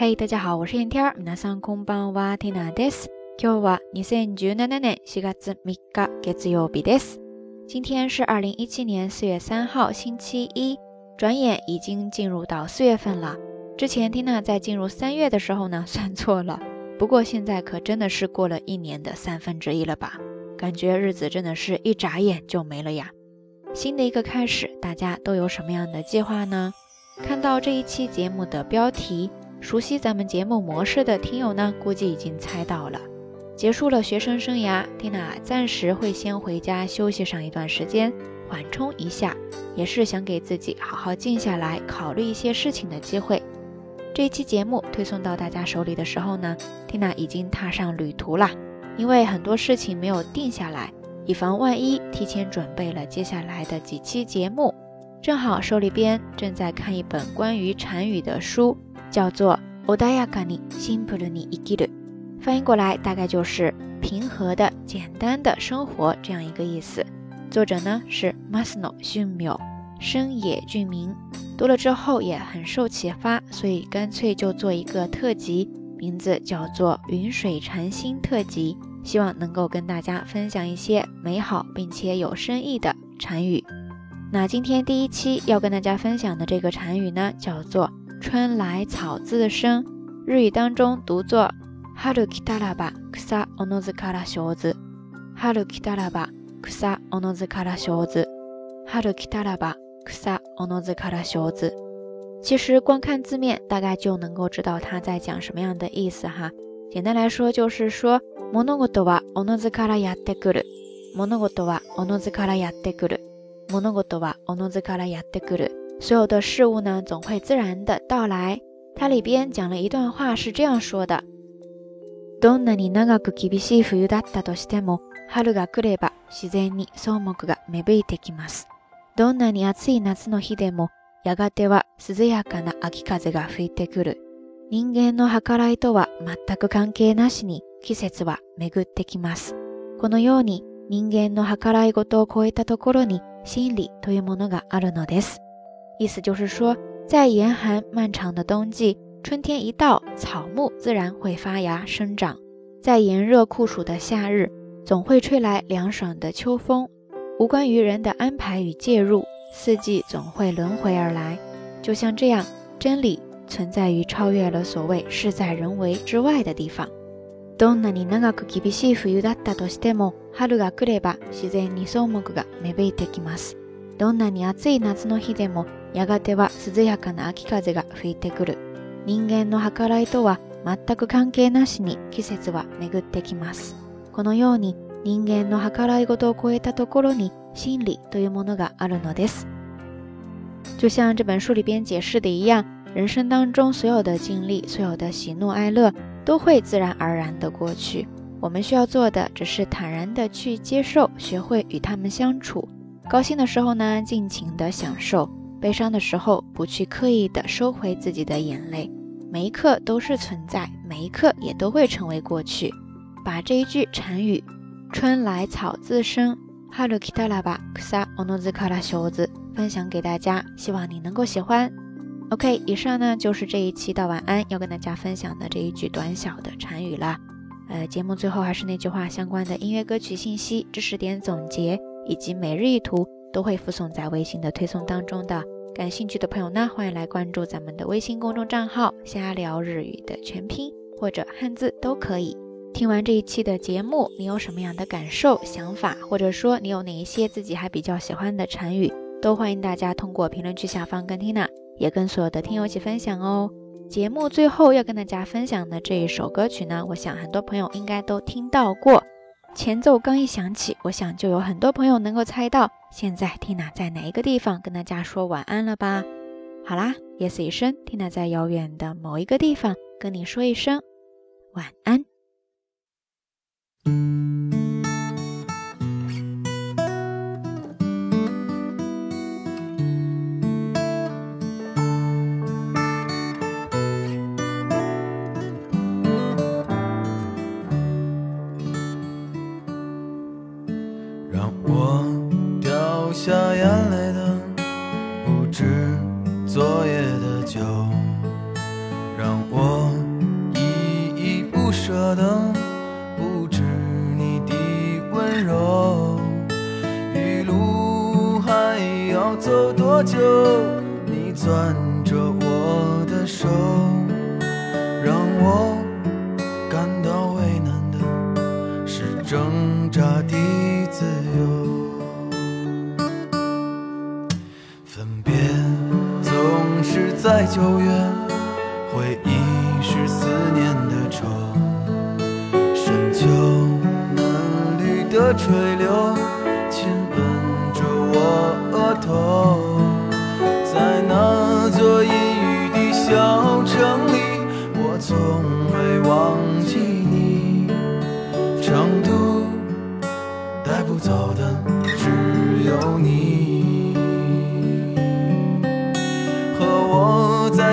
嗨，大家好，我是燕天。皆さんこんばんは，ティナです。今日は二千十七年四月三日月曜日です。今天是二零一七年四月三号星期一，转眼已经进入到四月份了。之前蒂娜在进入三月的时候呢，算错了。不过现在可真的是过了一年的三分之一了吧？感觉日子真的是一眨眼就没了呀。新的一个开始，大家都有什么样的计划呢？看到这一期节目的标题。熟悉咱们节目模式的听友呢，估计已经猜到了。结束了学生生涯，蒂娜暂时会先回家休息上一段时间，缓冲一下，也是想给自己好好静下来考虑一些事情的机会。这期节目推送到大家手里的时候呢，蒂娜已经踏上旅途了，因为很多事情没有定下来，以防万一，提前准备了接下来的几期节目。正好手里边正在看一本关于禅语的书。叫做“オダヤカニシンプ i に生きる”，翻译过来大概就是“平和的、简单的生活”这样一个意思。作者呢是 Masno Shimio，生野俊明。读了之后也很受启发，所以干脆就做一个特辑，名字叫做“云水禅心特辑”，希望能够跟大家分享一些美好并且有深意的禅语。那今天第一期要跟大家分享的这个禅语呢，叫做。春来草自生，日语当中读作ハルキタラバクサオノズカラ春字。ハルキタラバクサオノズカラ小字。ハルキタラバクサオノズカラ小字。其实光看字面，大概就能够知道他在讲什么样的意思哈。简单来说就是说物事はオノズからやってくる。物事はオノズからやってくる。物事はオノズからやってくる。所有的事物呢，总会自然的到来。它里边讲了一段话，是这样说的：どんなに長く厳しい冬だったとしても、春が来れば自然に草木が芽吹いてきます。どんなに暑い夏の日でも、やがては涼やかな秋風が吹いてくる。人間の計らいとは全く関係なしに季節は巡ってきます。このように人間の計らい事を超えたところに真理というものがあるのです。意思就是说，在严寒漫长的冬季，春天一到，草木自然会发芽生长；在炎热酷暑的夏日，总会吹来凉爽的秋风。无关于人的安排与介入，四季总会轮回而来。就像这样，真理存在于超越了所谓“事在人为”之外的地方。どんなに暑い夏の日でもやがては涼やかな秋風が吹いてくる人間の計らいとは全く関係なしに季節は巡ってきますこのように人間の計らい事を超えたところに心理というものがあるのです就像这本书里边解释的一样人生当中所有的经历所有的喜怒哀乐都会自然而然的过去我们需要做的只是坦然的去接受学会与他们相处高兴的时候呢，尽情的享受；悲伤的时候，不去刻意的收回自己的眼泪。每一刻都是存在，每一刻也都会成为过去。把这一句禅语“春来草自生”哈鲁 n o z 巴 k a l a s h o 修子分享给大家，希望你能够喜欢。OK，以上呢就是这一期道晚安要跟大家分享的这一句短小的禅语了。呃，节目最后还是那句话，相关的音乐歌曲信息、知识点总结。以及每日一图都会附送在微信的推送当中的，感兴趣的朋友呢，欢迎来关注咱们的微信公众账号“瞎聊日语”的全拼或者汉字都可以。听完这一期的节目，你有什么样的感受、想法，或者说你有哪一些自己还比较喜欢的成语，都欢迎大家通过评论区下方跟 Tina 也跟所有的听友一起分享哦。节目最后要跟大家分享的这一首歌曲呢，我想很多朋友应该都听到过。前奏刚一响起，我想就有很多朋友能够猜到现在 Tina 在哪一个地方跟大家说晚安了吧？好啦，yes 一声，Tina 在遥远的某一个地方跟你说一声晚安。我的不止你的温柔，一路还要走多久？你攥着我的手，让我感到为难的是挣扎的自由。分别总是在九月。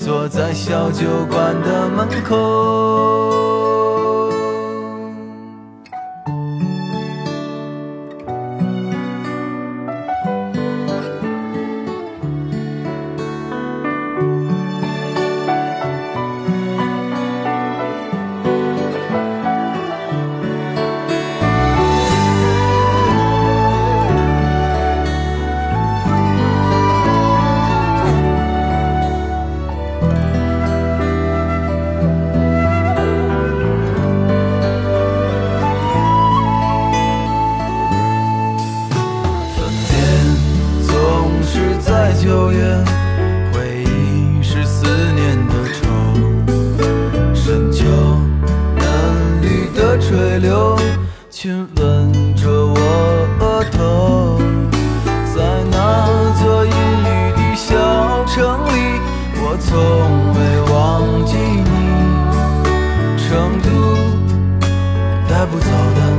坐在小酒馆的门口。不走的。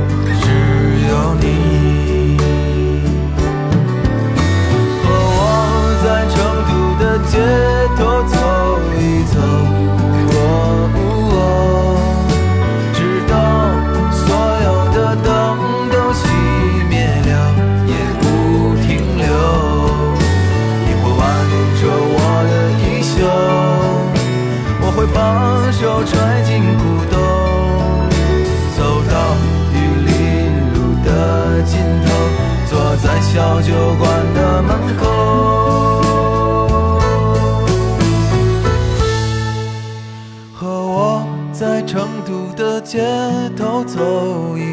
街头走。一